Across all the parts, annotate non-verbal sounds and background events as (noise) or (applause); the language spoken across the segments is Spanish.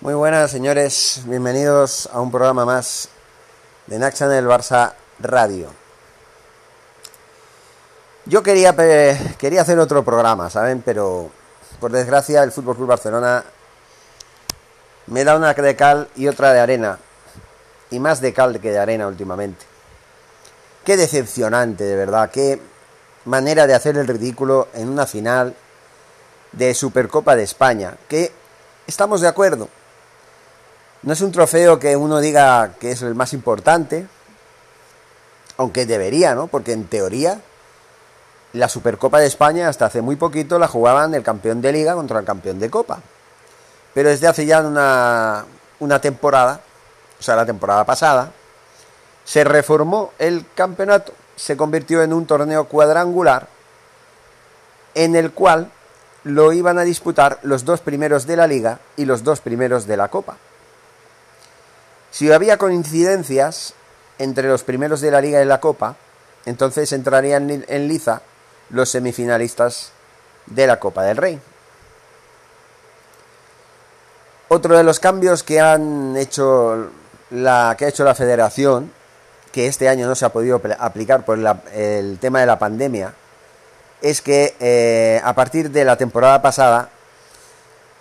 Muy buenas, señores. Bienvenidos a un programa más de Nax el Barça Radio. Yo quería, quería hacer otro programa, ¿saben? Pero por desgracia el Fútbol Club Barcelona me da una de cal y otra de arena. Y más de cal que de arena últimamente. Qué decepcionante, de verdad. Qué manera de hacer el ridículo en una final de Supercopa de España. Que estamos de acuerdo. No es un trofeo que uno diga que es el más importante. Aunque debería, ¿no? Porque en teoría la Supercopa de España hasta hace muy poquito la jugaban el campeón de liga contra el campeón de copa. Pero desde hace ya una, una temporada, o sea, la temporada pasada, se reformó el campeonato, se convirtió en un torneo cuadrangular en el cual lo iban a disputar los dos primeros de la liga y los dos primeros de la copa. Si había coincidencias entre los primeros de la liga y la copa, entonces entrarían en liza los semifinalistas de la Copa del Rey. Otro de los cambios que han hecho la que ha hecho la Federación, que este año no se ha podido aplicar por el tema de la pandemia, es que eh, a partir de la temporada pasada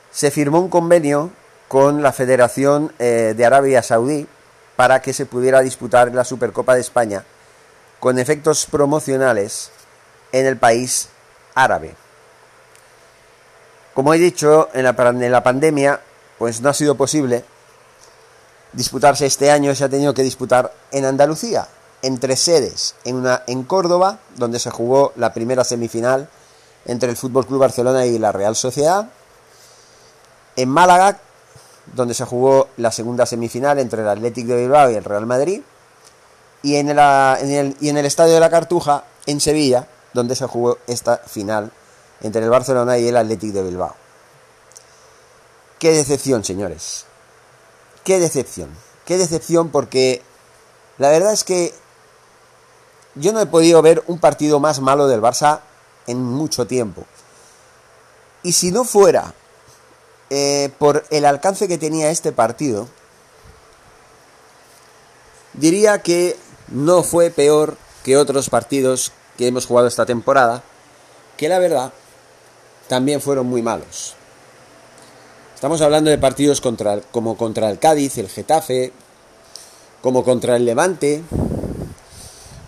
se firmó un convenio con la Federación eh, de Arabia Saudí para que se pudiera disputar la Supercopa de España con efectos promocionales en el país árabe. Como he dicho, en la, pandemia, pues no ha sido posible disputarse este año, se ha tenido que disputar en Andalucía, en tres sedes, en una en Córdoba, donde se jugó la primera semifinal entre el Fútbol Club Barcelona y la Real Sociedad, en Málaga, donde se jugó la segunda semifinal entre el Athletic de Bilbao y el Real Madrid, y en, en el, y en el Estadio de la Cartuja, en Sevilla, donde se jugó esta final entre el Barcelona y el Athletic de Bilbao. Qué decepción, señores. Qué decepción. Qué decepción porque la verdad es que yo no he podido ver un partido más malo del Barça en mucho tiempo. Y si no fuera eh, por el alcance que tenía este partido, diría que no fue peor que otros partidos que hemos jugado esta temporada, que la verdad también fueron muy malos. Estamos hablando de partidos contra, como contra el Cádiz, el Getafe, como contra el Levante,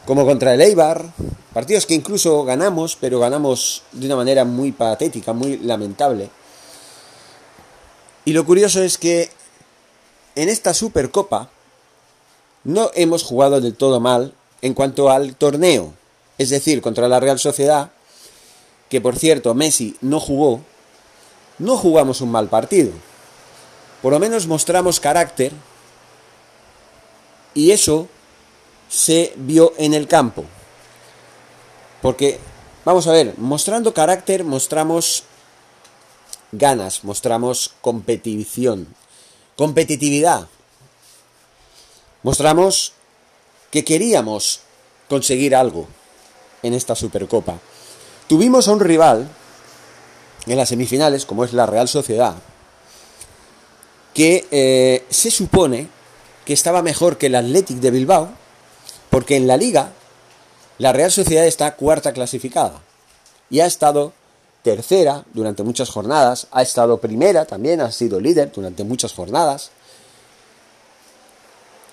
como contra el Eibar, partidos que incluso ganamos, pero ganamos de una manera muy patética, muy lamentable. Y lo curioso es que en esta Supercopa no hemos jugado del todo mal en cuanto al torneo. Es decir, contra la Real Sociedad, que por cierto Messi no jugó, no jugamos un mal partido. Por lo menos mostramos carácter y eso se vio en el campo. Porque, vamos a ver, mostrando carácter mostramos ganas, mostramos competición, competitividad. Mostramos que queríamos conseguir algo en esta Supercopa. Tuvimos a un rival en las semifinales, como es la Real Sociedad, que eh, se supone que estaba mejor que el Athletic de Bilbao, porque en la liga la Real Sociedad está cuarta clasificada y ha estado tercera durante muchas jornadas, ha estado primera también, ha sido líder durante muchas jornadas.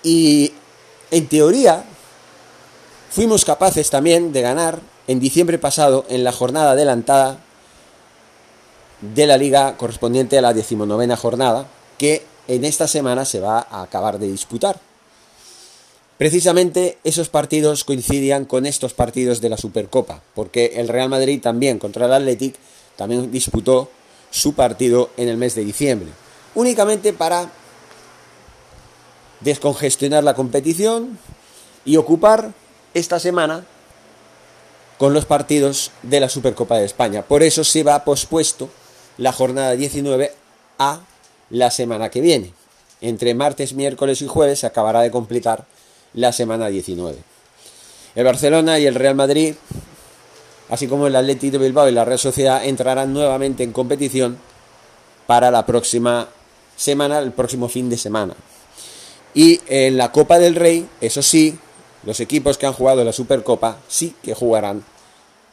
Y en teoría Fuimos capaces también de ganar en diciembre pasado en la jornada adelantada de la liga correspondiente a la decimonovena jornada que en esta semana se va a acabar de disputar. Precisamente esos partidos coincidían con estos partidos de la Supercopa, porque el Real Madrid también contra el Athletic también disputó su partido en el mes de diciembre, únicamente para descongestionar la competición y ocupar esta semana con los partidos de la Supercopa de España. Por eso se va pospuesto la jornada 19 a la semana que viene. Entre martes, miércoles y jueves se acabará de completar la semana 19. El Barcelona y el Real Madrid, así como el Atlético de Bilbao y la Real Sociedad, entrarán nuevamente en competición para la próxima semana, el próximo fin de semana. Y en la Copa del Rey, eso sí, los equipos que han jugado la Supercopa sí que jugarán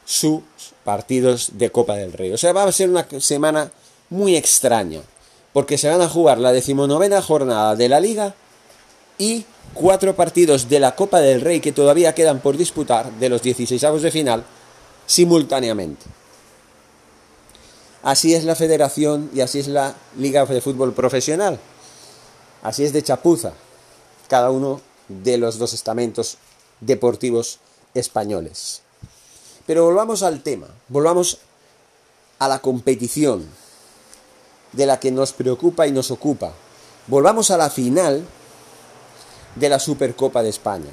sus partidos de Copa del Rey. O sea, va a ser una semana muy extraña, porque se van a jugar la decimonovena jornada de la liga y cuatro partidos de la Copa del Rey que todavía quedan por disputar de los 16 de final simultáneamente. Así es la federación y así es la Liga de Fútbol Profesional. Así es de chapuza cada uno de los dos estamentos deportivos españoles. Pero volvamos al tema, volvamos a la competición de la que nos preocupa y nos ocupa. Volvamos a la final de la Supercopa de España.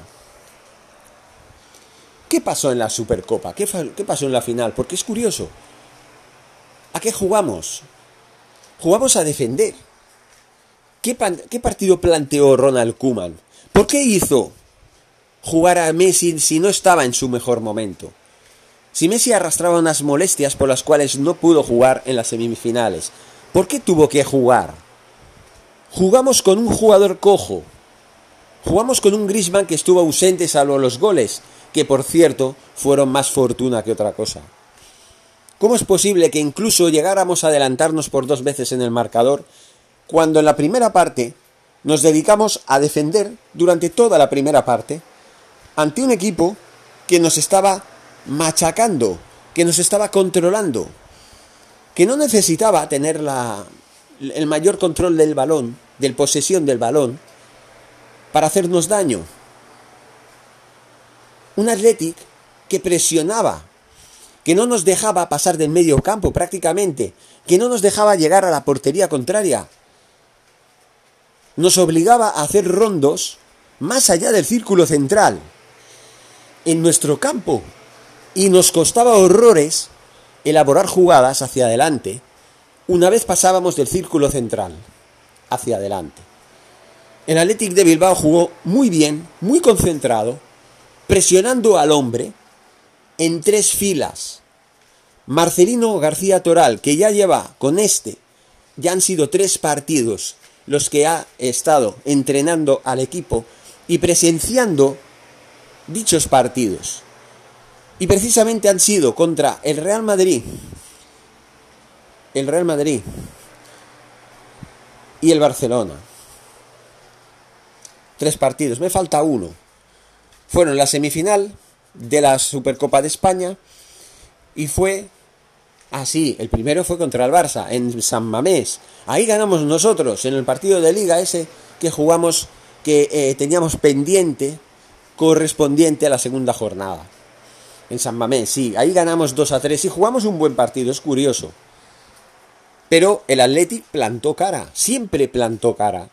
¿Qué pasó en la Supercopa? ¿Qué, pasó en la final? Porque es curioso. ¿A qué jugamos? Jugamos a defender. ¿Qué, qué partido planteó Ronald Kuman? ¿Por qué hizo jugar a Messi si no estaba en su mejor momento? Si Messi arrastraba unas molestias por las cuales no pudo jugar en las semifinales, ¿por qué tuvo que jugar? Jugamos con un jugador cojo. Jugamos con un Griezmann que estuvo ausente salvo los goles, que por cierto fueron más fortuna que otra cosa. ¿Cómo es posible que incluso llegáramos a adelantarnos por dos veces en el marcador cuando en la primera parte nos dedicamos a defender durante toda la primera parte ante un equipo que nos estaba machacando, que nos estaba controlando, que no necesitaba tener la, el mayor control del balón, del posesión del balón, para hacernos daño. Un Athletic que presionaba, que no nos dejaba pasar del medio campo prácticamente, que no nos dejaba llegar a la portería contraria. Nos obligaba a hacer rondos más allá del círculo central, en nuestro campo, y nos costaba horrores elaborar jugadas hacia adelante una vez pasábamos del círculo central hacia adelante. El Athletic de Bilbao jugó muy bien, muy concentrado, presionando al hombre en tres filas. Marcelino García Toral, que ya lleva con este, ya han sido tres partidos los que ha estado entrenando al equipo y presenciando dichos partidos. Y precisamente han sido contra el Real Madrid, el Real Madrid y el Barcelona. Tres partidos, me falta uno. Fueron la semifinal de la Supercopa de España y fue así. el primero fue contra el Barça en San Mamés. Ahí ganamos nosotros en el partido de liga ese que jugamos, que eh, teníamos pendiente correspondiente a la segunda jornada en San Mamés, sí, ahí ganamos 2 a 3 y jugamos un buen partido, es curioso. Pero el Athletic plantó cara, siempre plantó cara.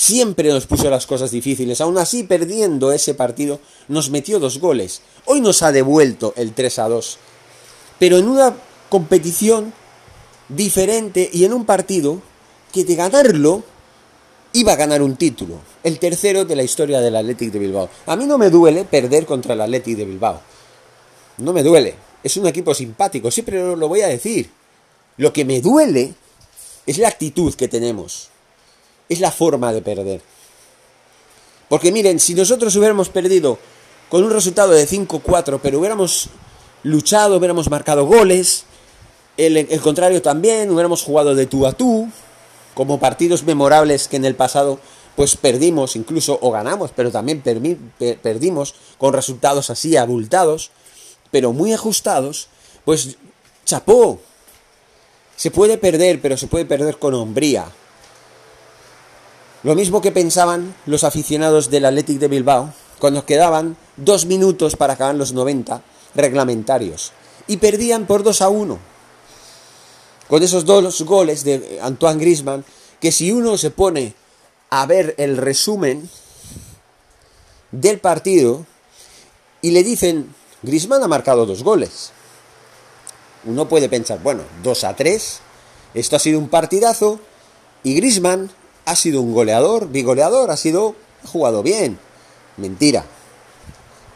Siempre nos puso las cosas difíciles. Aún así, perdiendo ese partido, nos metió dos goles. Hoy nos ha devuelto el 3 a 2. Pero en una competición diferente y en un partido que de ganarlo iba a ganar un título. El tercero de la historia del Athletic de Bilbao. A mí no me duele perder contra el Athletic de Bilbao. No me duele. Es un equipo simpático, siempre lo voy a decir. Lo que me duele es la actitud que tenemos. Es la forma de perder. Porque miren, si nosotros hubiéramos perdido con un resultado de 5-4, pero hubiéramos luchado, hubiéramos marcado goles, el, contrario también, hubiéramos jugado de tú a tú, como partidos memorables que en el pasado pues perdimos incluso o ganamos, pero también perdimos con resultados así abultados, pero muy ajustados, pues chapó. Se puede perder, pero se puede perder con hombría. Lo mismo que pensaban los aficionados del Athletic de Bilbao cuando quedaban dos minutos para acabar los 90 reglamentarios y perdían por 2 a 1. Con esos dos goles de Antoine Grisman, que si uno se pone a ver el resumen del partido y le dicen Grisman ha marcado dos goles. Uno puede pensar, bueno, 2 a 3, esto ha sido un partidazo y Grisman ha sido un goleador, bigoleador, ha sido ha jugado bien. Mentira.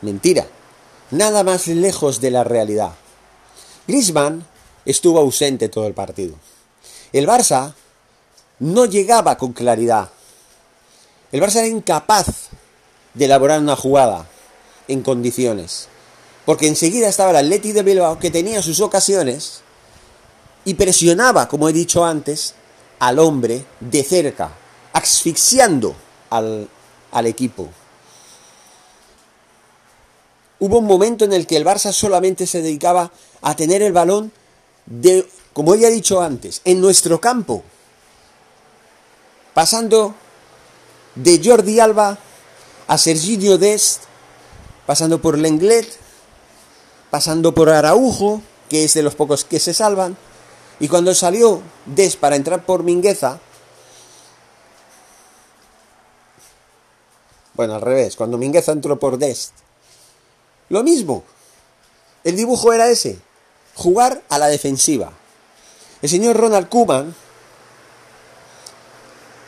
Mentira. Nada más lejos de la realidad. Grisman estuvo ausente todo el partido. El Barça no llegaba con claridad. El Barça era incapaz de elaborar una jugada en condiciones. Porque enseguida estaba el Atleti de Bilbao que tenía sus ocasiones y presionaba, como he dicho antes, al hombre de cerca, asfixiando al, al equipo. Hubo un momento en el que el Barça solamente se dedicaba a tener el balón de, como ya he dicho antes, en nuestro campo. Pasando de Jordi Alba a Serginho Dest, pasando por Lenglet, pasando por Araujo, que es de los pocos que se salvan, y cuando salió Dest para entrar por Mingueza, bueno, al revés, cuando Mingueza entró por Dest, lo mismo. El dibujo era ese, jugar a la defensiva. El señor Ronald Koeman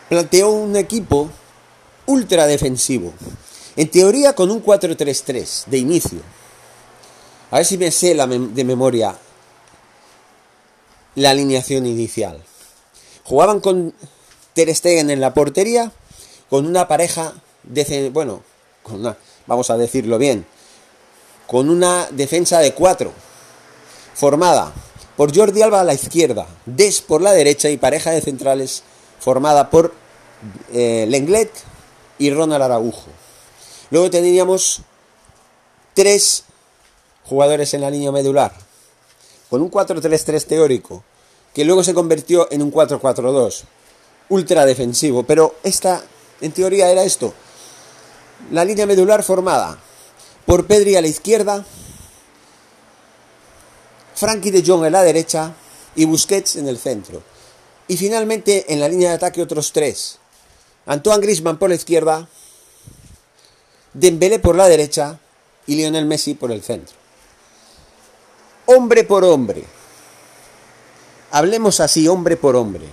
planteó un equipo ultra defensivo. En teoría con un 4-3-3 de inicio. A ver si me sé la de memoria la alineación inicial. Jugaban con Ter Stegen en la portería, con una pareja bueno, con una, vamos a decirlo bien, con una defensa de cuatro, formada por Jordi Alba a la izquierda, Des por la derecha y pareja de centrales formada por eh, Lenglet y Ronald Araujo. Luego tendríamos tres jugadores en la línea medular, con un 4-3-3 teórico, que luego se convirtió en un 4-4-2, ultra defensivo, pero esta, en teoría, era esto. La línea medular formada por Pedri a la izquierda, Frankie de Jong en la derecha y Busquets en el centro. Y finalmente en la línea de ataque otros tres. Antoine Griezmann por la izquierda, Dembélé por la derecha y Lionel Messi por el centro. Hombre por hombre. Hablemos así, hombre por hombre.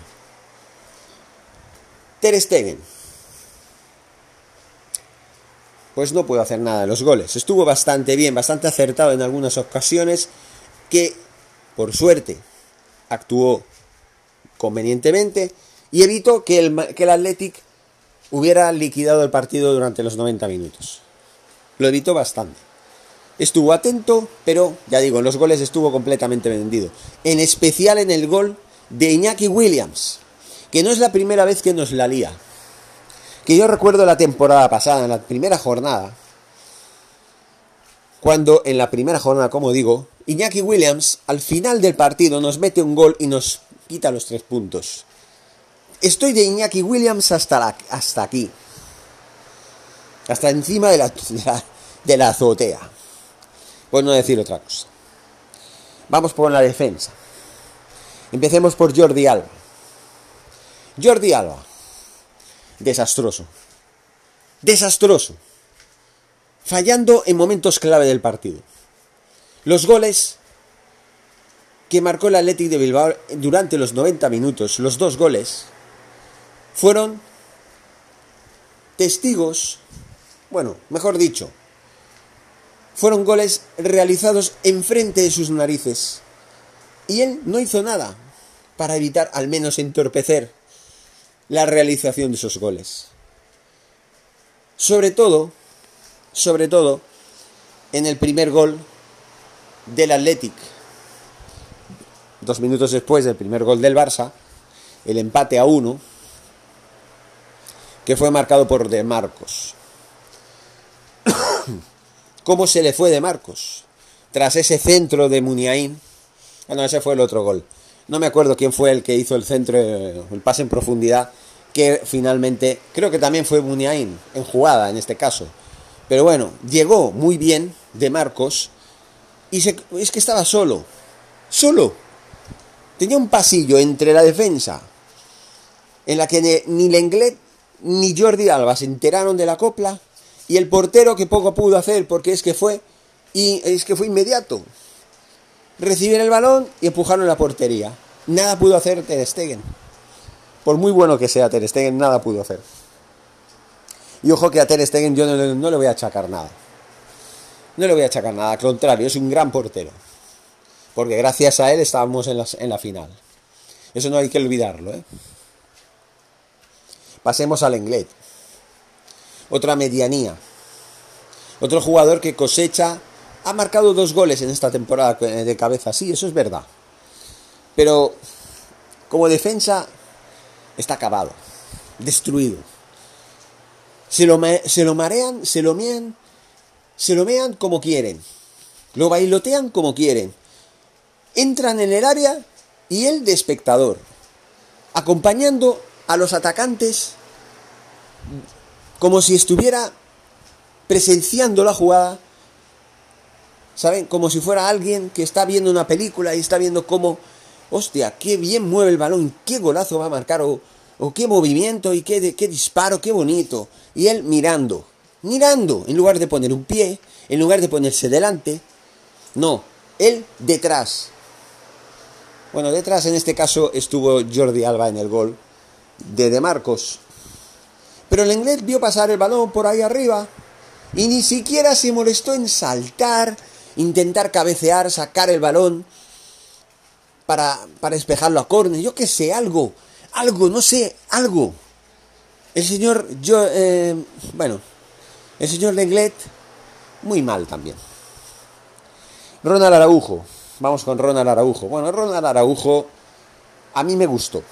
Ter Stegen. Pues no puedo hacer nada de los goles. Estuvo bastante bien, bastante acertado en algunas ocasiones que, por suerte, actuó convenientemente y evitó que el, que el Athletic hubiera liquidado el partido durante los 90 minutos. Lo evitó bastante. Estuvo atento, pero ya digo, en los goles estuvo completamente vendido. En especial en el gol de Iñaki Williams, que no es la primera vez que nos la lía. Que yo recuerdo la temporada pasada, en la primera jornada, cuando en la primera jornada, como digo, Iñaki Williams al final del partido nos mete un gol y nos quita los tres puntos. Estoy de Iñaki Williams hasta, hasta aquí. Hasta encima de la, de la, azotea. Por no decir otra cosa. Vamos por la defensa. Empecemos por Jordi Alba. Jordi Alba. Desastroso. Desastroso. Fallando en momentos clave del partido. Los goles que marcó el Athletic de Bilbao durante los 90 minutos, los dos goles, fueron testigos, bueno, mejor dicho, fueron goles realizados enfrente de sus narices. Y él no hizo nada para evitar al menos entorpecer la realización de esos goles. Sobre todo, sobre todo, en el primer gol del Athletic. Dos minutos después del primer gol del Barça, el empate a uno, que fue marcado por De Marcos. (coughs) ¿Cómo se le fue De Marcos? Tras ese centro de Muniain. Ah, no, ese fue el otro gol. No me acuerdo quién fue el que hizo el centro, el pase en profundidad, que finalmente, creo que también fue Muniain, en jugada en este caso. Pero bueno, llegó muy bien De Marcos y es que estaba solo. Solo. Tenía un pasillo entre la defensa en la que ni Lenglet ni Jordi Alba se enteraron de la copla y el portero que poco pudo hacer porque es que fue y es que fue inmediato. Recibieron el balón y empujaron la portería. Nada pudo hacer Ter Stegen. Por muy bueno que sea Ter Stegen, nada pudo hacer. Y ojo que a Ter Stegen yo no, le voy a achacar nada. No le voy a achacar nada, al contrario, es un gran portero. Porque gracias a él estábamos en la, en la final. Eso no hay que olvidarlo, ¿eh? Pasemos al Englet. Otra medianía. Otro jugador que cosecha. Ha marcado dos goles en esta temporada de cabeza. Sí, eso es verdad. Pero como defensa está acabado. Destruido. Se lo, se lo marean, se lo mean. Se lo mean como quieren. Lo bailotean como quieren. Entran en el área y él de espectador. Acompañando a los atacantes como si estuviera presenciando la jugada, ¿saben? Como si fuera alguien que está viendo una película y está viendo cómo, hostia, qué bien mueve el balón, qué golazo va a marcar, o, qué movimiento y qué, qué disparo, qué bonito. Y él mirando, mirando, en lugar de poner un pie, en lugar de ponerse delante, no, él detrás. Bueno, detrás en este caso estuvo Jordi Alba en el gol, de De Marcos. Pero el inglés vio pasar el balón por ahí arriba y ni siquiera se molestó en saltar, intentar cabecear, sacar el balón para, para despejarlo a córner. Yo qué sé, algo, algo, no sé, algo. El señor, yo, eh, bueno, el señor Lenglet, muy mal también. Ronald Araujo, vamos con Ronald Araujo. Bueno, Ronald Araujo a mí me gustó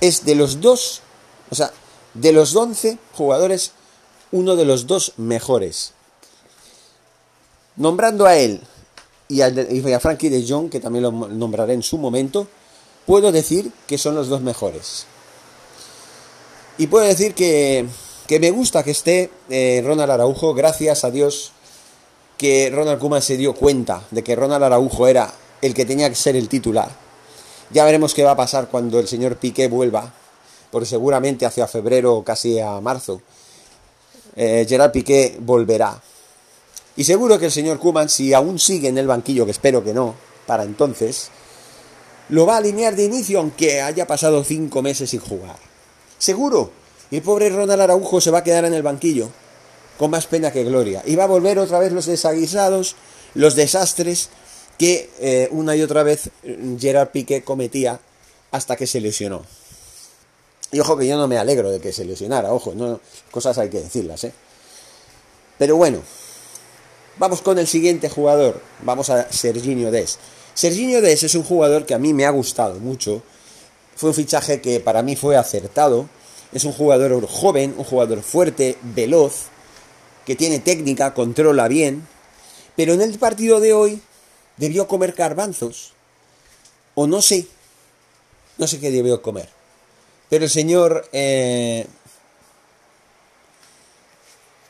es de los dos, o sea, de los 11 jugadores, uno de los dos mejores. Nombrando a él y a, Frankie de Jong, que también lo nombraré en su momento, puedo decir que son los dos mejores. Y puedo decir que, que me gusta que esté eh, Ronald Araujo, gracias a Dios que Ronald Koeman se dio cuenta de que Ronald Araujo era el que tenía que ser el titular ya veremos qué va a pasar cuando el señor Piqué vuelva, porque seguramente hacia febrero o casi a marzo, eh, Gerard Piqué volverá. Y seguro que el señor Kuman, si aún sigue en el banquillo, que espero que no, para entonces, lo va a alinear de inicio aunque haya pasado cinco meses sin jugar. Seguro. Y el pobre Ronald Araujo se va a quedar en el banquillo, con más pena que gloria. Y va a volver otra vez los desaguisados, los desastres, que eh, una y otra vez Gerard Piqué cometía hasta que se lesionó. Y ojo que yo no me alegro de que se lesionara, ojo, no, cosas hay que decirlas, ¿eh? Pero bueno, vamos con el siguiente jugador, vamos a Serginho Des. Serginho Des es un jugador que a mí me ha gustado mucho, fue un fichaje que para mí fue acertado, es un jugador joven, un jugador fuerte, veloz, que tiene técnica, controla bien, pero en el partido de hoy debió comer garbanzos. O no sé. No sé qué debió comer. Pero el señor... Eh,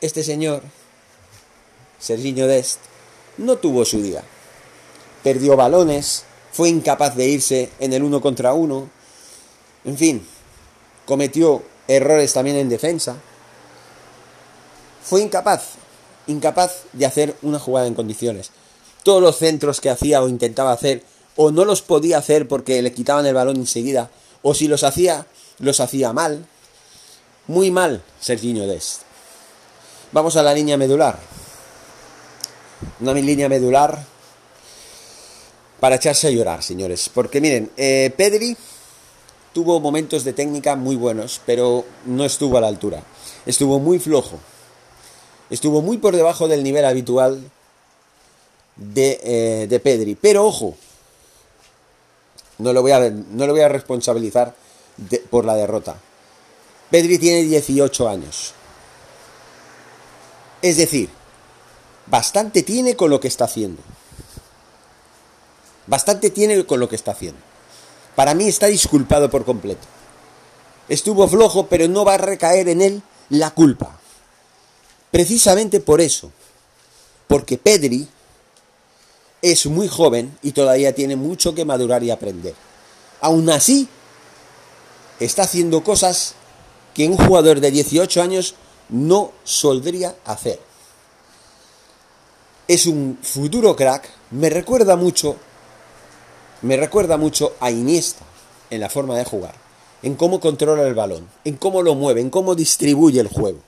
este señor, Serginho Dest, no tuvo su día. Perdió balones, fue incapaz de irse en el uno contra uno. En fin, cometió errores también en defensa. Fue incapaz, incapaz de hacer una jugada en condiciones todos los centros que hacía o intentaba hacer, o no los podía hacer porque le quitaban el balón enseguida, o si los hacía, los hacía mal. Muy mal, Serginho Dest. Vamos a la línea medular. Una línea medular para echarse a llorar, señores. Porque miren, eh, Pedri tuvo momentos de técnica muy buenos, pero no estuvo a la altura. Estuvo muy flojo. Estuvo muy por debajo del nivel habitual eh, de, Pedri. Pero ojo, no lo voy a, no lo voy a responsabilizar por la derrota. Pedri tiene 18 años. Es decir, bastante tiene con lo que está haciendo. Bastante tiene con lo que está haciendo. Para mí está disculpado por completo. Estuvo flojo, pero no va a recaer en él la culpa. Precisamente por eso. Porque Pedri es muy joven y todavía tiene mucho que madurar y aprender. Aún así, está haciendo cosas que un jugador de 18 años no soldría hacer. Es un futuro crack, me recuerda mucho, me recuerda mucho a Iniesta en la forma de jugar, en cómo controla el balón, en cómo lo mueve, en cómo distribuye el juego.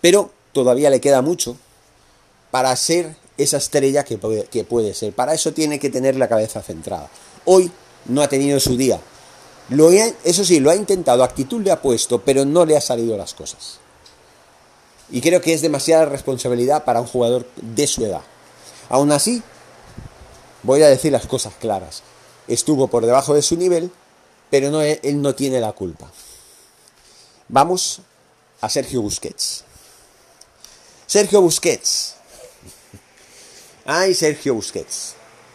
Pero todavía le queda mucho para ser esa estrella que puede, que puede ser. Para eso tiene que tener la cabeza centrada. Hoy no ha tenido su día. Lo eso sí, lo ha intentado, actitud le ha puesto, pero no le ha salido las cosas. Y creo que es demasiada responsabilidad para un jugador de su edad. Aún así, voy a decir las cosas claras. Estuvo por debajo de su nivel, pero no, él no tiene la culpa. Vamos a Sergio Busquets. Sergio Busquets. Ay, Sergio Busquets.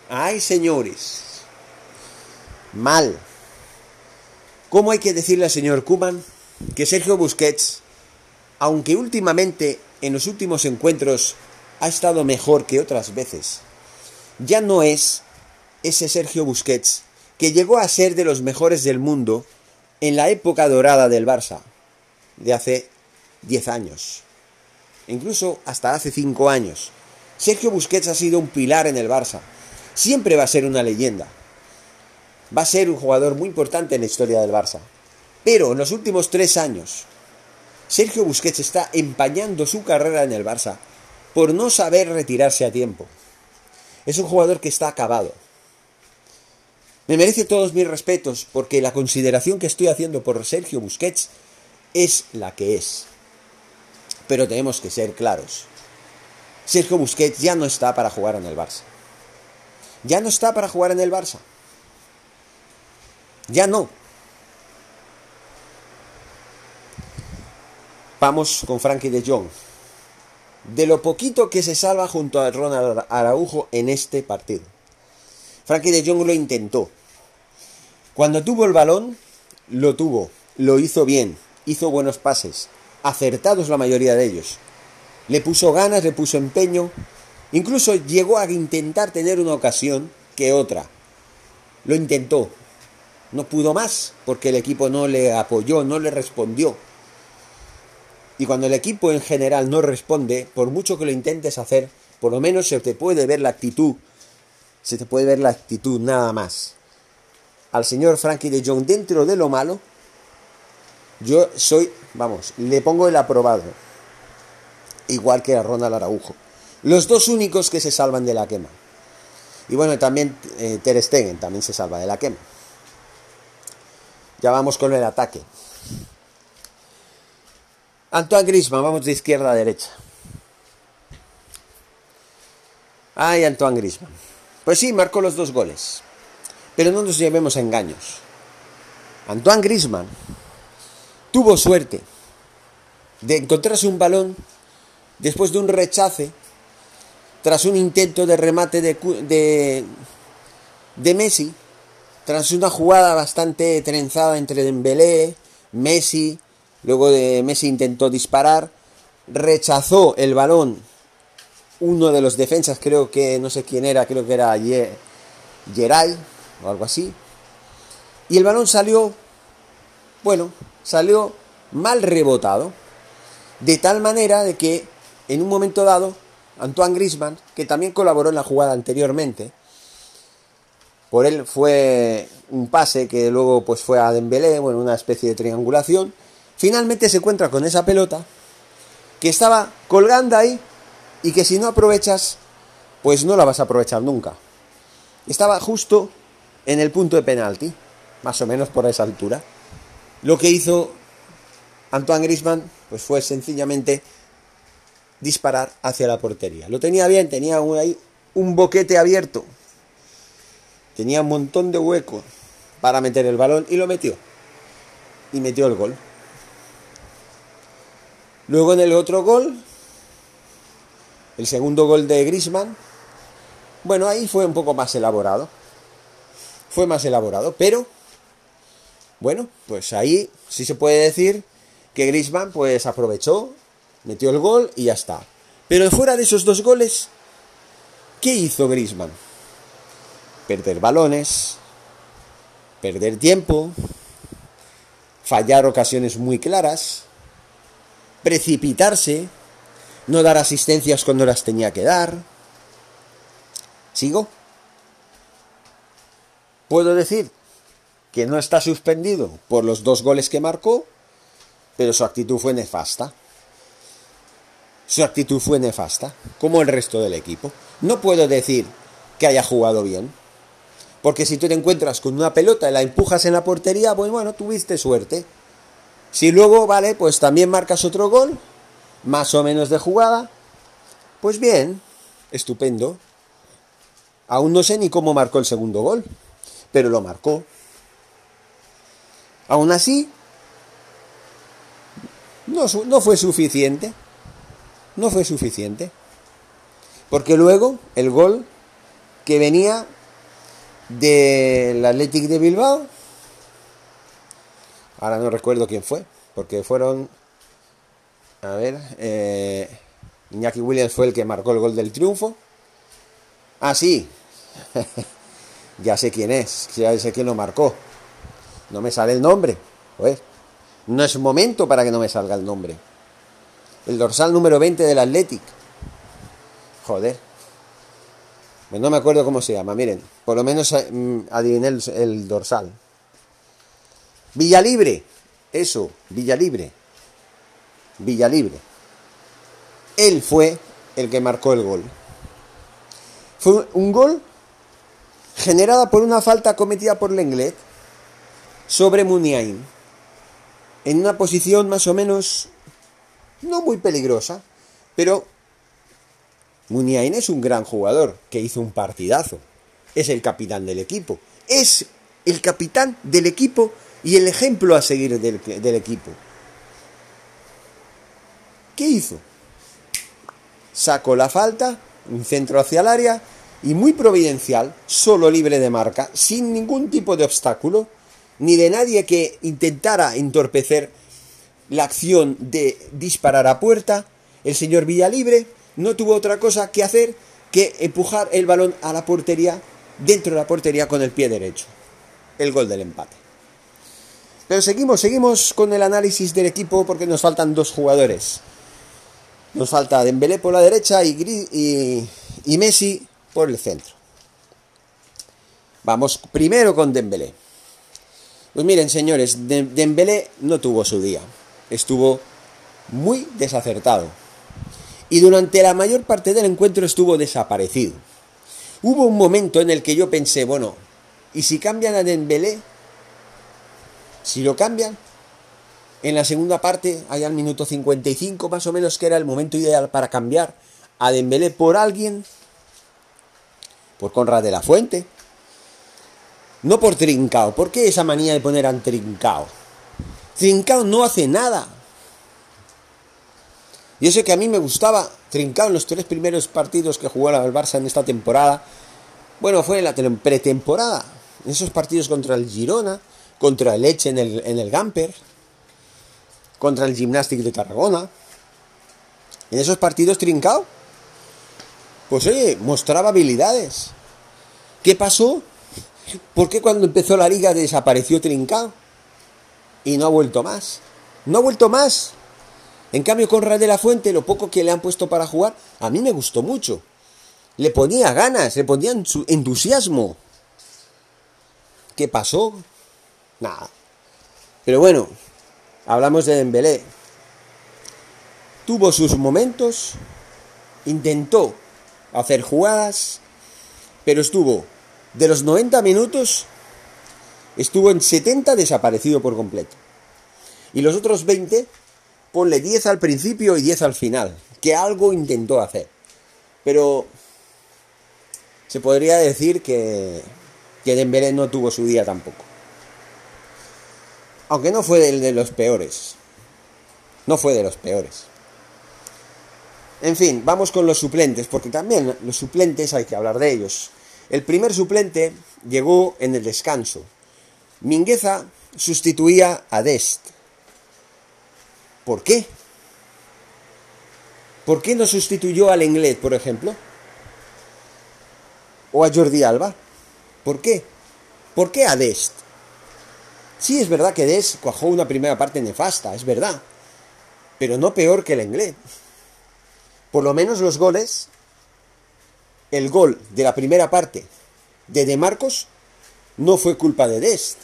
Ay, señores. Mal. ¿Cómo hay que decirle al señor Kuman que Sergio Busquets, aunque últimamente en los últimos encuentros ha estado mejor que otras veces, ya no es ese Sergio Busquets que llegó a ser de los mejores del mundo en la época dorada del Barça, de hace 10 años, incluso hasta hace 5 años. Sergio Busquets ha sido un pilar en el Barça, siempre va a ser una leyenda, va a ser un jugador muy importante en la historia del Barça. Pero en los últimos 3 años, Sergio Busquets está empañando su carrera en el Barça por no saber retirarse a tiempo. Es un jugador que está acabado. Me merece todos mis respetos porque la consideración que estoy haciendo por Sergio Busquets es la que es. Pero tenemos que ser claros. Sergio Busquets ya no está para jugar en el Barça. Ya no está para jugar en el Barça. Ya no. Vamos con Frankie de Jong. De lo poquito que se salva junto a Ronald Araujo en este partido. Frankie de Jong lo intentó. Cuando tuvo el balón, lo tuvo, lo hizo bien, hizo buenos pases, acertados la mayoría de ellos. Le puso ganas, le puso empeño, incluso llegó a intentar tener una ocasión que otra. Lo intentó, no pudo más porque el equipo no le apoyó, no le respondió. Y cuando el equipo en general no responde, por mucho que lo intentes hacer, por lo menos se te puede ver la actitud, se te puede ver la actitud nada más. Al señor Frankie de Jong dentro de lo malo, yo soy, vamos, le pongo el aprobado. Igual que a Ronald Araujo. Los dos únicos que se salvan de la quema. Y bueno, también eh, Ter Stegen también se salva de la quema. Ya vamos con el ataque. Antoine Grisman, vamos de izquierda a derecha. Ay, Antoine Grisman. Pues sí, marcó los dos goles. Pero no nos llevemos a engaños. Antoine Grisman tuvo suerte de encontrarse un balón después de un rechace tras un intento de remate de, de, de Messi, tras una jugada bastante trenzada entre Dembélé, Messi, luego de Messi intentó disparar, rechazó el balón. Uno de los defensas, creo que no sé quién era, creo que era Geray o algo así, y el balón salió, bueno, salió mal rebotado, de tal manera de que en un momento dado Antoine Grisman, que también colaboró en la jugada anteriormente, por él fue un pase que luego pues fue a Dembélé, bueno, una especie de triangulación, finalmente se encuentra con esa pelota que estaba colgando ahí y que si no aprovechas, pues no la vas a aprovechar nunca. Estaba justo en el punto de penalti, más o menos por esa altura. Lo que hizo Antoine Grisman pues fue sencillamente disparar hacia la portería. Lo tenía bien, tenía ahí un boquete abierto. Tenía un montón de hueco para meter el balón y lo metió. Y metió el gol. Luego en el otro gol, el segundo gol de Grisman, bueno, ahí fue un poco más elaborado. Fue más elaborado, pero bueno, pues ahí sí se puede decir que Griezmann pues aprovechó, metió el gol y ya está. Pero fuera de esos dos goles, ¿qué hizo Griezmann? Perder balones, perder tiempo, fallar ocasiones muy claras, precipitarse, no dar asistencias cuando las tenía que dar. ¿Sigo? Puedo decir que no está suspendido por los dos goles que marcó, pero su actitud fue nefasta. Su actitud fue nefasta, como el resto del equipo. No puedo decir que haya jugado bien, Porque si tú te encuentras con una pelota y la empujas en la portería, pues bueno, tuviste suerte. Si luego, vale, pues también marcas otro gol, más o menos de jugada, pues bien, estupendo. Aún no sé ni cómo marcó el segundo gol, pero lo marcó. Aún así, no, fue suficiente. No fue suficiente. Porque luego el gol que venía del Athletic de Bilbao, ahora no recuerdo quién fue, porque fueron, a ver, eh, Iñaki Williams fue el que marcó el gol del triunfo. Ah, sí, (laughs) ya sé quién es, ya sé quién lo marcó. No me sale el nombre, pues. No es momento para que no me salga el nombre. El dorsal número 20 del Athletic. Joder. Pues no me acuerdo cómo se llama, miren. Por lo menos eh, mm, adiviné el, el dorsal. Villalibre. Eso, Villalibre. Villalibre. Él fue el que marcó el gol. Fue un gol generada por una falta cometida por Lenglet sobre Muniain. En una posición más o menos no muy peligrosa, pero Muniain es un gran jugador que hizo un partidazo. Es el capitán del equipo. Es el capitán del equipo y el ejemplo a seguir del, equipo. ¿Qué hizo? Sacó la falta, un centro hacia el área y muy providencial, solo libre de marca, sin ningún tipo de obstáculo, ni de nadie que intentara entorpecer la acción de disparar a puerta, el señor Villalibre no tuvo otra cosa que hacer que empujar el balón a la portería, dentro de la portería con el pie derecho. El gol del empate. Pero seguimos, seguimos con el análisis del equipo porque nos faltan dos jugadores. Nos falta Dembélé por la derecha y, y, Messi por el centro. Vamos primero con Dembélé. Pues miren, señores, Dembélé no tuvo su día. Estuvo muy desacertado. Y durante la mayor parte del encuentro estuvo desaparecido. Hubo un momento en el que yo pensé, bueno, ¿y si cambian a Dembélé? Si lo cambian, en la segunda parte, allá al minuto 55 más o menos, que era el momento ideal para cambiar a Dembélé por alguien, por Conrad de la Fuente, no por Trincao. ¿Por qué esa manía de poner a Trincao? Trincao no hace nada. Yo sé que a mí me gustaba Trincao en los tres primeros partidos que jugó el Barça en esta temporada. Bueno, fue en la pretemporada. En esos partidos contra el Girona, contra el Leche en el, en el Gamper contra el Gymnastic de Tarragona. En esos partidos trincao. Pues oye, mostraba habilidades. ¿Qué pasó? ¿Por qué cuando empezó la liga desapareció trincao? Y no ha vuelto más. No ha vuelto más. En cambio, con de la Fuente, lo poco que le han puesto para jugar, a mí me gustó mucho. Le ponía ganas, le ponía entusiasmo. ¿Qué pasó? Nada. Pero bueno, Hablamos de Dembélé. Tuvo sus momentos, intentó hacer jugadas, pero estuvo de los 90 minutos, estuvo en 70 desaparecido por completo. Y los otros 20, ponle 10 al principio y 10 al final, que algo intentó hacer. Pero se podría decir que, que Dembélé no tuvo su día tampoco. Aunque no fue el de los peores. No fue de los peores. En fin, vamos con los suplentes, porque también los suplentes hay que hablar de ellos. El primer suplente llegó en el descanso. Mingueza sustituía a Dest. ¿Por qué? ¿Por qué no sustituyó al Inglés, por ejemplo? ¿O a Jordi Alba? ¿Por qué? ¿Por qué a Dest? Sí, es verdad que Des cuajó una primera parte nefasta, es verdad. Pero no peor que el inglés. Por lo menos los goles, el gol de la primera parte de De Marcos no fue culpa de Dest.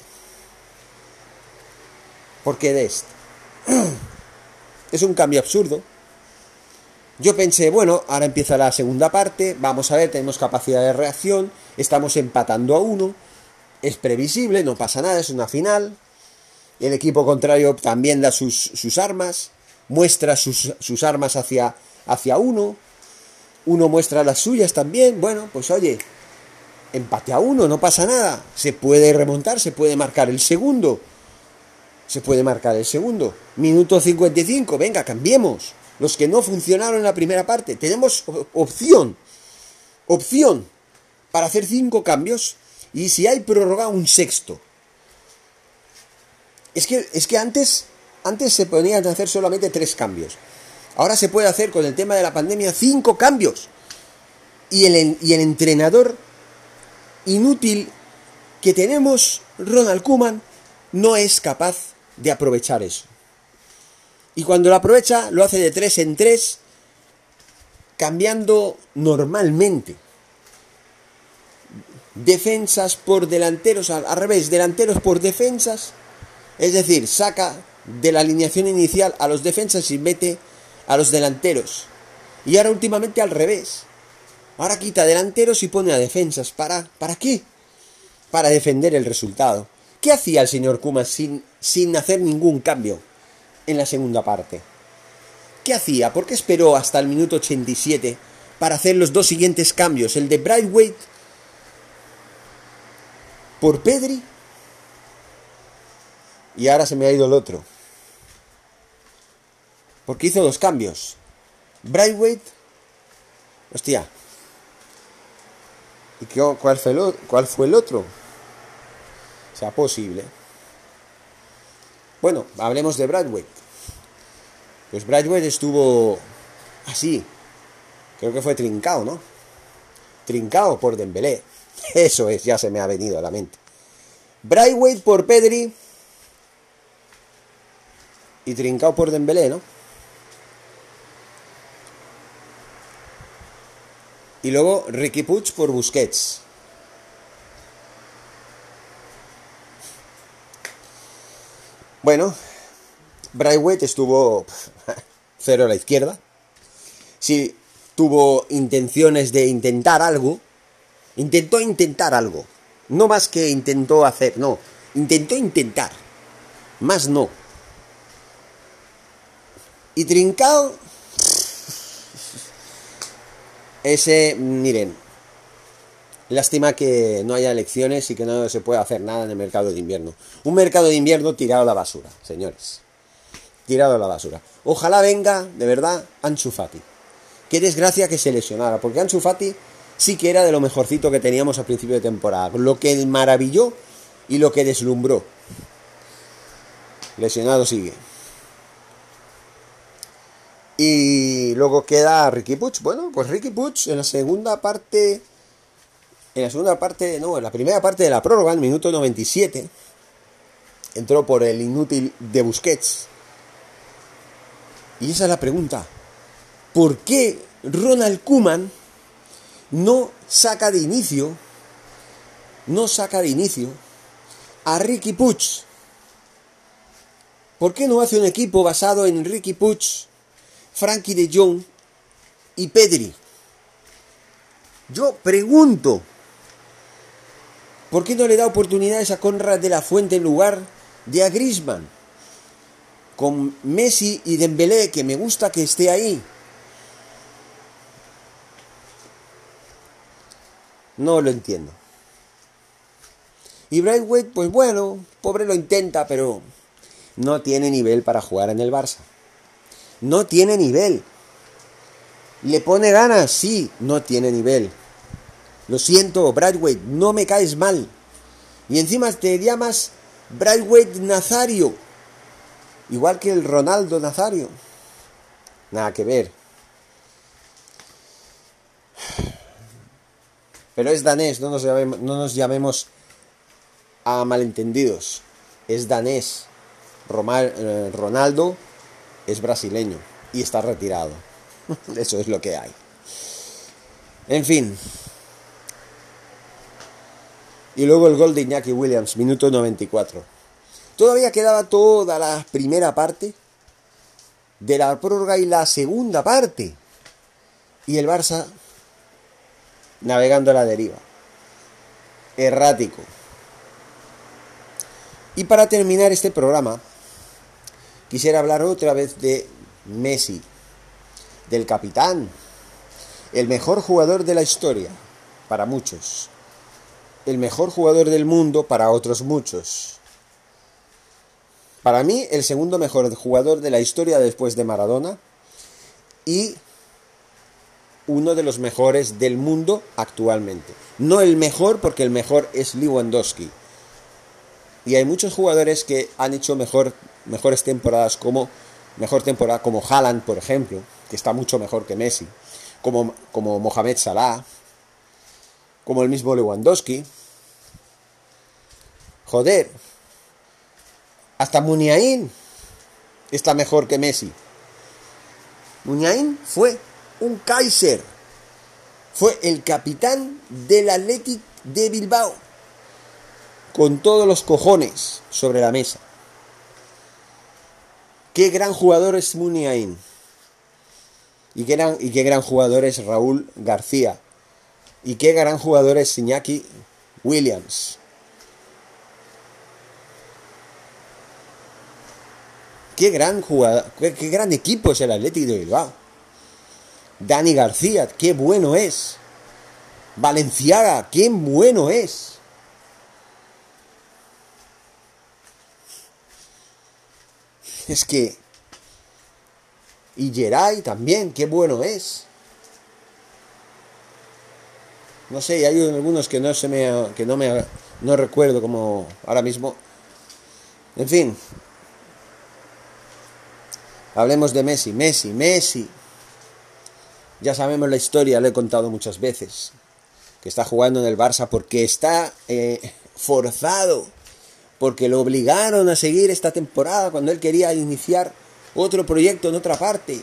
Porque Dest (clears throat) es un cambio absurdo. Yo pensé, bueno, ahora empieza la segunda parte, vamos a ver, tenemos capacidad de reacción, estamos empatando a uno, es previsible, no pasa nada, es una final. El equipo contrario también da sus, armas, muestra sus, sus armas hacia, hacia uno, uno muestra las suyas también. Bueno, pues oye, empate a uno, no pasa nada. Se puede remontar, se puede marcar el segundo. Se puede marcar el segundo. Minuto 55, venga, cambiemos. Los que no funcionaron en la primera parte. Tenemos opción. Opción para hacer cinco cambios. Y si hay prórroga, un sexto. Es que, es que antes, antes se podían hacer solamente tres cambios. Ahora se puede hacer con el tema de la pandemia cinco cambios. Y el, y el entrenador inútil que tenemos, Ronald Kuman, no es capaz de aprovechar eso. Y cuando lo aprovecha, lo hace de tres en tres, cambiando normalmente. Defensas por delanteros, al, revés, delanteros por defensas. Es decir, saca de la alineación inicial a los defensas y mete a los delanteros. Y ahora últimamente al revés. Ahora quita delanteros y pone a defensas. ¿Para, ¿para qué? Para defender el resultado. ¿Qué hacía el señor Kuma sin, sin hacer ningún cambio en la segunda parte? ¿Qué hacía? ¿Por qué esperó hasta el minuto 87 para hacer los dos siguientes cambios? El de Brightweight por Pedri y ahora se me ha ido el otro. Porque hizo dos cambios. Brightweight. Hostia. ¿Y qué, cuál, fue el, o- otro? Sea posible. Bueno, hablemos de Brightweight. Pues Brightweight estuvo así. Creo que fue trincado, ¿no? Trincado por Dembélé. (laughs) Eso es, ya se me ha venido a la mente. Brightweight por Pedri. Y trincado por Dembélé, ¿no? Y luego Ricky Puig por Busquets. Bueno, Brightweight estuvo (laughs) cero a la izquierda. Sí, tuvo intenciones de intentar algo. Intentó intentar algo. No más que intentó hacer, no. Intentó intentar. Más no. Y Trincao. Ese, miren. Lástima que no haya elecciones y que no se pueda hacer nada en el mercado de invierno. Un mercado de invierno tirado a la basura, señores. Tirado a la basura. Ojalá venga, de verdad, Ansu Fati. Qué desgracia que se lesionara, porque Ansu Fati sí que era de lo mejorcito que teníamos a principio de temporada. Lo que maravilló y lo que deslumbró. Lesionado sigue. Y luego queda Ricky Puig. Bueno, pues Ricky Puig en la segunda parte. En la segunda parte, no, en la primera parte de la prórroga, en el minuto 97, entró por el inútil de Busquets. Y esa es la pregunta. ¿Por qué Ronald Kuman no saca de inicio, no saca de inicio a Ricky Puig? ¿Por qué no hace un equipo basado en Ricky Puig, Frankie de Jong y Pedri? Yo pregunto, ¿por qué no le da oportunidades a Conrad de la Fuente en lugar de a Griezmann? Con Messi y Dembélé, que me gusta que esté ahí. No lo entiendo. Y Brightweight, pues bueno, pobre lo intenta, pero no tiene nivel para jugar en el Barça. No tiene nivel. ¿Le pone ganas? Sí, no tiene nivel. Lo siento, Brightweight, no me caes mal. Y encima te llamas Brightweight Nazario. Igual que el Ronaldo Nazario. Nada que ver. Pero es danés, no nos llamemos, no nos llamemos a malentendidos. Es danés. Roma- eh, Ronaldo es brasileño y está retirado. (laughs) Eso es lo que hay. En fin. Y luego el gol de Iñaki Williams, minuto 94. Todavía quedaba toda la primera parte de la prórroga y la segunda parte. Y el Barça navegando a la deriva. Errático. Y para terminar este programa, quisiera hablar otra vez de Messi, del capitán, el mejor jugador de la historia, para muchos, el mejor jugador del mundo para otros muchos. Para mí, el segundo mejor jugador de la historia después de Maradona y uno de los mejores del mundo actualmente. No el mejor porque el mejor es Lewandowski. Y hay muchos jugadores que han hecho mejor, mejores temporadas como mejor temporada como Haaland, por ejemplo, que está mucho mejor que Messi, como, como Mohamed Salah, como el mismo Lewandowski. Joder, hasta Muniain está mejor que Messi. Muniain fue un Kaiser. Fue el capitán del Athletic de Bilbao. Con todos los cojones sobre la mesa. Qué gran jugador es Muniain. Y qué gran, y qué gran jugador es Raúl García. Y qué gran jugador es Iñaki Williams. Qué gran qué, qué gran equipo es el Athletic de Bilbao. Dani García, qué bueno es. Valenciaga, qué bueno es. Es que... Y Geray también, qué bueno es. No sé, hay algunos que no se me que no me no recuerdo como ahora mismo. En fin. Hablemos de Messi, Messi, Messi. Ya sabemos la historia, lo he contado muchas veces, que está jugando en el Barça porque está eh, forzado, porque lo obligaron a seguir esta temporada cuando él quería iniciar otro proyecto en otra parte.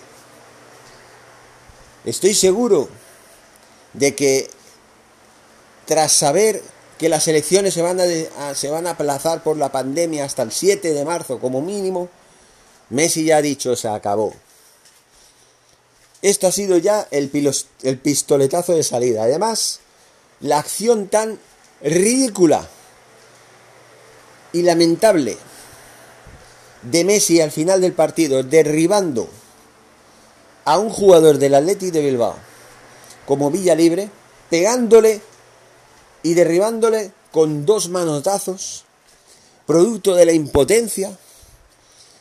Estoy seguro de que tras saber que las elecciones se van a, se van a aplazar por la pandemia hasta el 7 de marzo como mínimo, Messi ya ha dicho se acabó. Esto ha sido ya el, pistoletazo de salida. Además, la acción tan ridícula y lamentable de Messi al final del partido, derribando a un jugador del Athletic de Bilbao como Villa Libre, pegándole y derribándole con dos manotazos, producto de la impotencia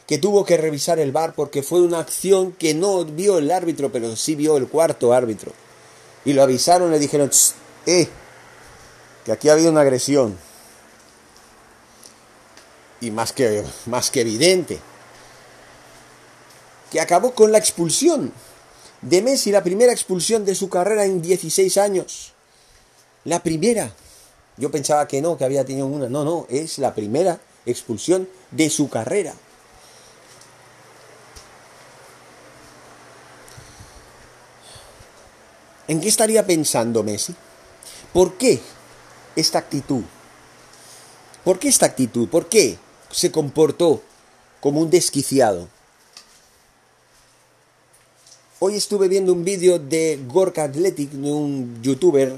que tuvo que revisar el bar porque fue una acción que no vio el árbitro, pero sí vio el cuarto árbitro. Y lo avisaron, le dijeron, eh, que aquí ha habido una agresión. Y más que, más que evidente. Que acabó con la expulsión de Messi, la primera expulsión de su carrera en 16 años. La primera. Yo pensaba que no, que había tenido una. No, no, es la primera expulsión de su carrera. ¿En qué estaría pensando Messi? ¿Por qué esta actitud? ¿Por qué esta actitud? ¿Por qué se comportó como un desquiciado? Hoy estuve viendo un vídeo de Gorka Athletic, de un youtuber,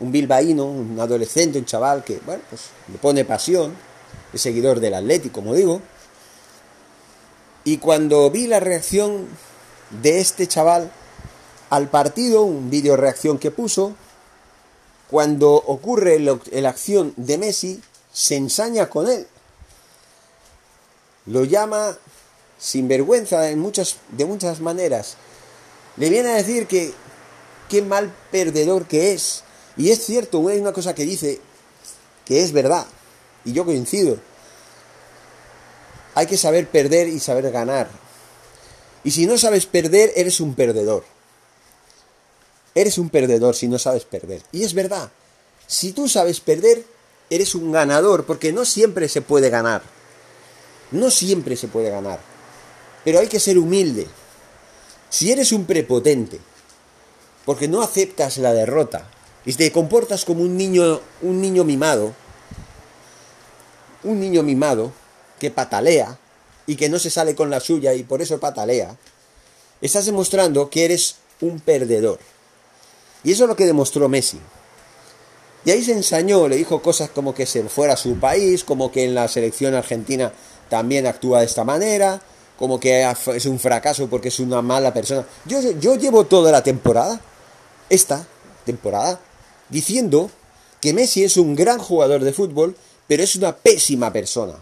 un bilbaíno, un adolescente, un chaval que, bueno, pues le pone pasión, es seguidor del Athletic, como digo. Y cuando vi la reacción de este chaval, al partido, un vídeo reacción que puso, cuando ocurre la acción de Messi, se ensaña con él. Lo llama sinvergüenza en muchas, de muchas maneras. Le viene a decir que qué mal perdedor que es. Y es cierto, hay una cosa que dice que es verdad. Y yo coincido. Hay que saber perder y saber ganar. Y si no sabes perder, eres un perdedor. Eres un perdedor si no sabes perder. Y es verdad. Si tú sabes perder, eres un ganador, porque no siempre se puede ganar. No siempre se puede ganar. Pero hay que ser humilde. Si eres un prepotente, porque no aceptas la derrota y te comportas como un niño, un niño mimado, un niño mimado que patalea y que no se sale con la suya y por eso patalea, estás demostrando que eres un perdedor. Y eso es lo que demostró Messi. Y ahí se ensañó, le dijo cosas como que se fuera a su país, como que en la selección argentina también actúa de esta manera, como que es un fracaso porque es una mala persona. Yo, yo llevo toda la temporada, esta temporada, diciendo que Messi es un gran jugador de fútbol, pero es una pésima persona.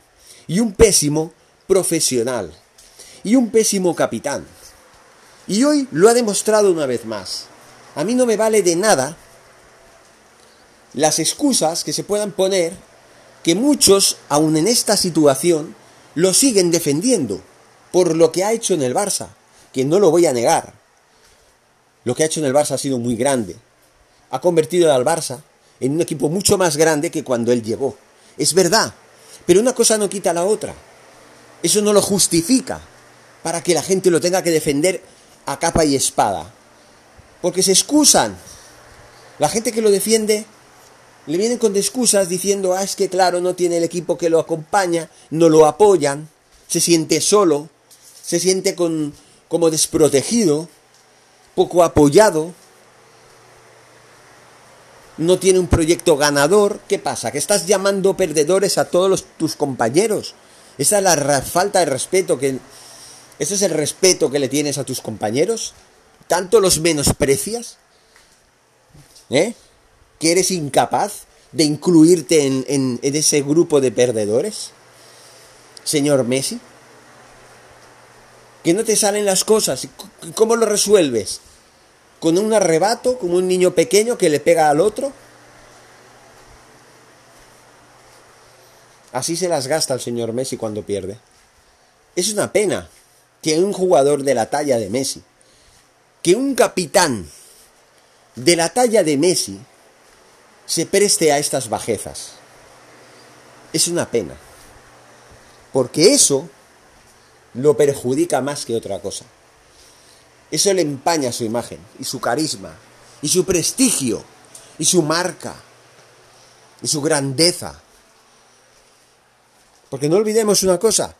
Y un pésimo profesional. Y un pésimo capitán. Y hoy lo ha demostrado una vez más. A mí no me vale de nada las excusas que se puedan poner que muchos, aun en esta situación, lo siguen defendiendo por lo que ha hecho en el Barça, que no lo voy a negar. Lo que ha hecho en el Barça ha sido muy grande. Ha convertido al Barça en un equipo mucho más grande que cuando él llegó. Es verdad, pero una cosa no quita la otra. Eso no lo justifica para que la gente lo tenga que defender a capa y espada. Porque se excusan. La gente que lo defiende le vienen con excusas diciendo, ah, es que claro, no tiene el equipo que lo acompaña, no lo apoyan, se siente solo, se siente con, como desprotegido, poco apoyado, no tiene un proyecto ganador. ¿Qué pasa? ¿Que estás llamando perdedores a todos tus compañeros? Esa es la falta de respeto que... ¿Ese es el respeto que le tienes a tus compañeros? ¿Tanto los menosprecias? ¿Eh? ¿Que eres incapaz de incluirte en, ese grupo de perdedores? Señor Messi. Que no te salen las cosas. ¿Cómo lo resuelves? ¿Con un arrebato, como un niño pequeño que le pega al otro? Así se las gasta el señor Messi cuando pierde. Es una pena que un jugador de la talla de Messi, que un capitán de la talla de Messi, se preste a estas bajezas. Es una pena. Porque eso lo perjudica más que otra cosa. Eso le empaña su imagen y su carisma y su prestigio y su marca y su grandeza. Porque no olvidemos una cosa,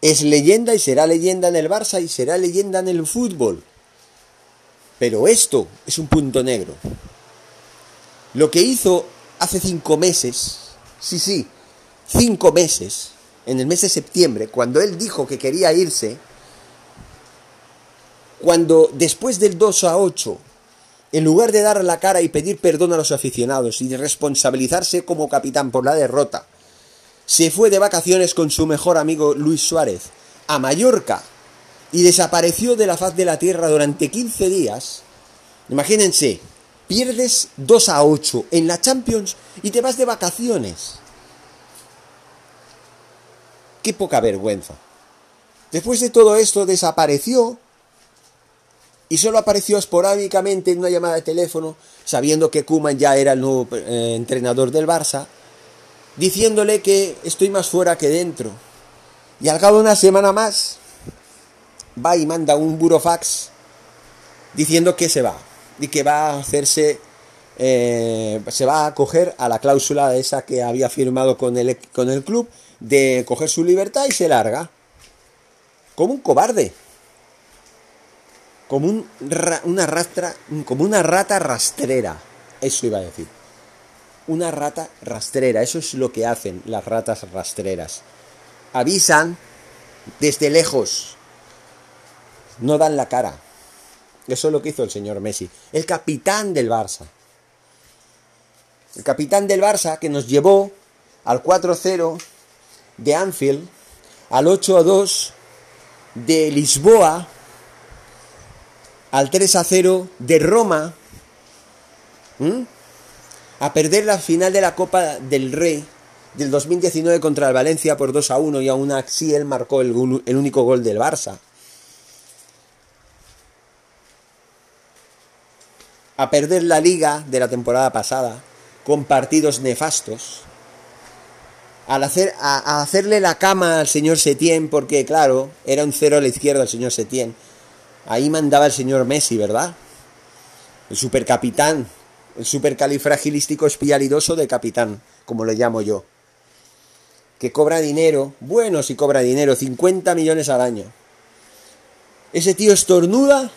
es leyenda y será leyenda en el Barça y será leyenda en el fútbol. Pero esto es un punto negro. Lo que hizo hace cinco meses, sí, sí, cinco meses, en el mes de septiembre, cuando él dijo que quería irse, cuando después del 2 a 8, en lugar de dar la cara y pedir perdón a los aficionados y de responsabilizarse como capitán por la derrota, se fue de vacaciones con su mejor amigo Luis Suárez a Mallorca y desapareció de la faz de la tierra durante 15 días. Imagínense, pierdes 2 a 8 en la Champions y te vas de vacaciones. Qué poca vergüenza. Después de todo esto desapareció y solo apareció esporádicamente en una llamada de teléfono, sabiendo que Kuman ya era el nuevo eh, entrenador del Barça, diciéndole que estoy más fuera que dentro. Y al cabo de una semana más, va y manda un burofax diciendo que se va y que va a hacerse, eh, se va a acoger a la cláusula esa que había firmado con el, con el club de coger su libertad y se larga. Como un cobarde. Como un, una rastra, como una rata rastrera. Eso iba a decir. Una rata rastrera. Eso es lo que hacen las ratas rastreras. Avisan desde lejos. No dan la cara. Eso es lo que hizo el señor Messi. El capitán del Barça. El capitán del Barça que nos llevó al 4-0 de Anfield, al 8-2 de Lisboa, al 3-0 de Roma, a perder la final de la Copa del Rey del 2019 contra el Valencia por 2 1 y aún así él marcó el único gol del Barça. A perder la liga de la temporada pasada con partidos nefastos, al hacer, a, hacerle la cama al señor Setién, porque claro, era un cero a la izquierda el señor Setién. Ahí mandaba el señor Messi, ¿verdad? El supercapitán, el supercalifragilístico espialidoso de capitán, como le llamo yo. Que cobra dinero, bueno si cobra dinero, 50 millones al año. Ese tío estornuda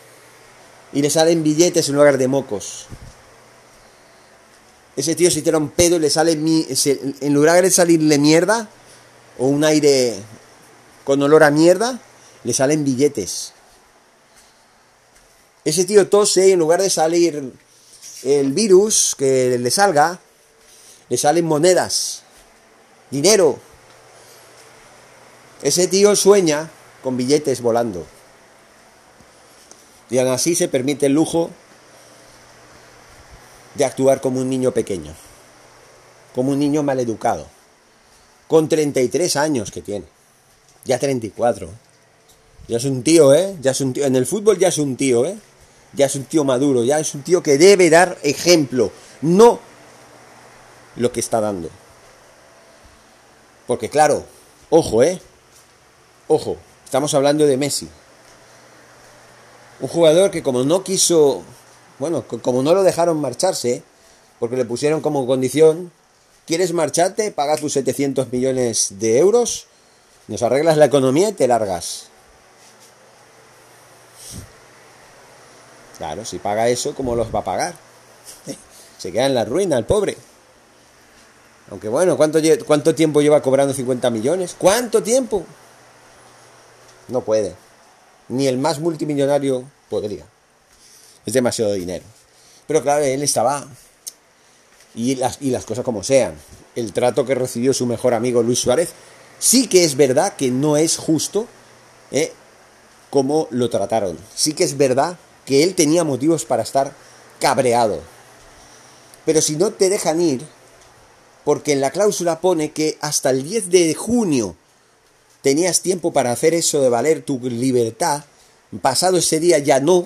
y le salen billetes en lugar de mocos. Ese tío si tira un pedo y le sale mi, se- en lugar de salirle mierda o un aire con olor a mierda, le salen billetes. Ese tío tose y en lugar de salir el virus que le salga, le salen monedas, dinero. Ese tío sueña con billetes volando. Y aún así se permite el lujo de actuar como un niño pequeño, como un niño maleducado, con 33 años que tiene, ya 34. Ya es un tío, ¿eh? Ya es un tío. En el fútbol ya es un tío, ¿eh? Ya es un tío maduro, ya es un tío que debe dar ejemplo, no lo que está dando. Porque claro, ojo, ¿eh? Ojo, estamos hablando de Messi. Un jugador que como no quiso, bueno, co- como no lo dejaron marcharse, porque le pusieron como condición, ¿quieres marcharte? Paga tus 700 millones de euros, nos arreglas la economía y te largas. Claro, si paga eso, ¿cómo los va a pagar? (laughs) Se queda en la ruina el pobre. Aunque bueno, ¿cuánto, ¿cuánto tiempo lleva cobrando 50 millones? ¿Cuánto tiempo? No puede. Ni el más multimillonario podría. Es demasiado dinero. Pero claro, él estaba... Y las, y las cosas como sean. El trato que recibió su mejor amigo Luis Suárez, sí que es verdad que no es justo ¿eh? como lo trataron. Sí que es verdad que él tenía motivos para estar cabreado. Pero si no te dejan ir, porque en la cláusula pone que hasta el 10 de junio tenías tiempo para hacer eso de valer tu libertad, pasado ese día ya no.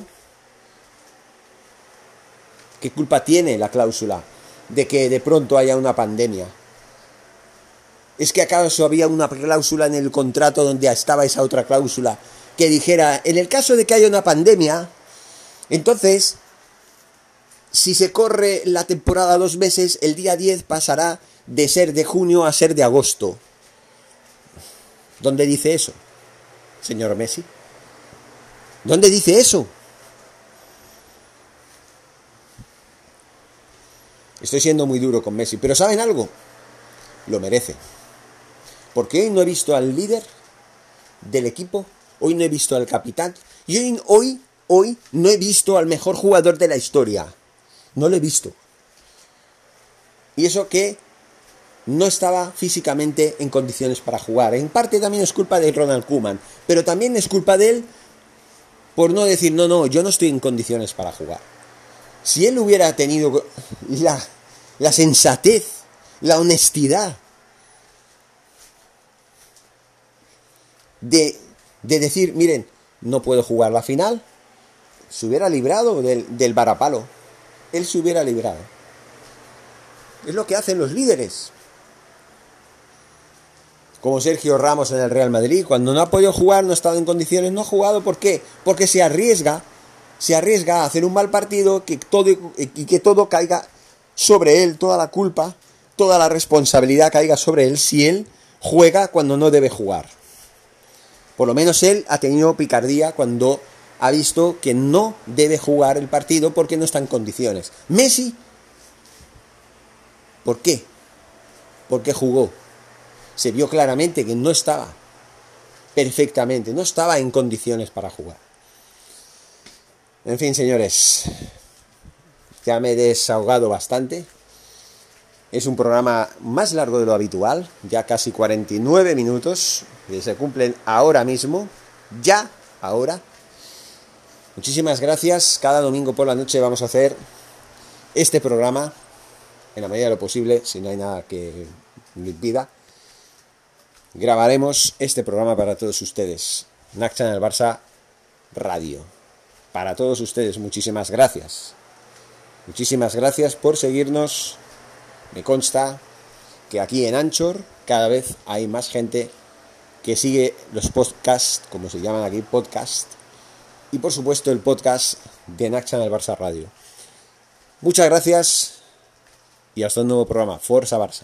¿Qué culpa tiene la cláusula de que de pronto haya una pandemia? ¿Es que acaso había una cláusula en el contrato donde estaba esa otra cláusula que dijera, en el caso de que haya una pandemia, entonces, si se corre la temporada dos meses, el día 10 pasará de ser de junio a ser de agosto? ¿Dónde dice eso, señor Messi? ¿Dónde dice eso? Estoy siendo muy duro con Messi, pero ¿saben algo? Lo merece. Porque hoy no he visto al líder del equipo, hoy no he visto al capitán, y hoy, hoy, hoy no he visto al mejor jugador de la historia. No lo he visto. Y eso que no estaba físicamente en condiciones para jugar. En parte también es culpa de Ronald Koeman, pero también es culpa de él por no decir, no, no, yo no estoy en condiciones para jugar. Si él hubiera tenido la, la sensatez, la honestidad de, de decir, miren, no puedo jugar la final, se hubiera librado del, del varapalo. Él se hubiera librado. Es lo que hacen los líderes. Como Sergio Ramos en el Real Madrid, cuando no ha podido jugar, no ha estado en condiciones, no ha jugado. ¿Por qué? Porque se arriesga, se arriesga a hacer un mal partido que todo, y que todo caiga sobre él, toda la culpa, toda la responsabilidad caiga sobre él si él juega cuando no debe jugar. Por lo menos él ha tenido picardía cuando ha visto que no debe jugar el partido porque no está en condiciones. Messi, ¿por qué? Porque jugó. Se vio claramente que no estaba perfectamente, no estaba en condiciones para jugar. En fin, señores, ya me he desahogado bastante. Es un programa más largo de lo habitual, ya casi 49 minutos, que se cumplen ahora mismo, ya, ahora. Muchísimas gracias. Cada domingo por la noche vamos a hacer este programa, en la medida de lo posible, si no hay nada que lo impida. Grabaremos este programa para todos ustedes. Naxan el Barça Radio. Para todos ustedes, muchísimas gracias. Muchísimas gracias por seguirnos. Me consta que aquí en Anchor cada vez hay más gente que sigue los podcasts, como se llaman aquí, podcast, y por supuesto el podcast de Naxan el Barça Radio. Muchas gracias y hasta un nuevo programa. Forza Barça.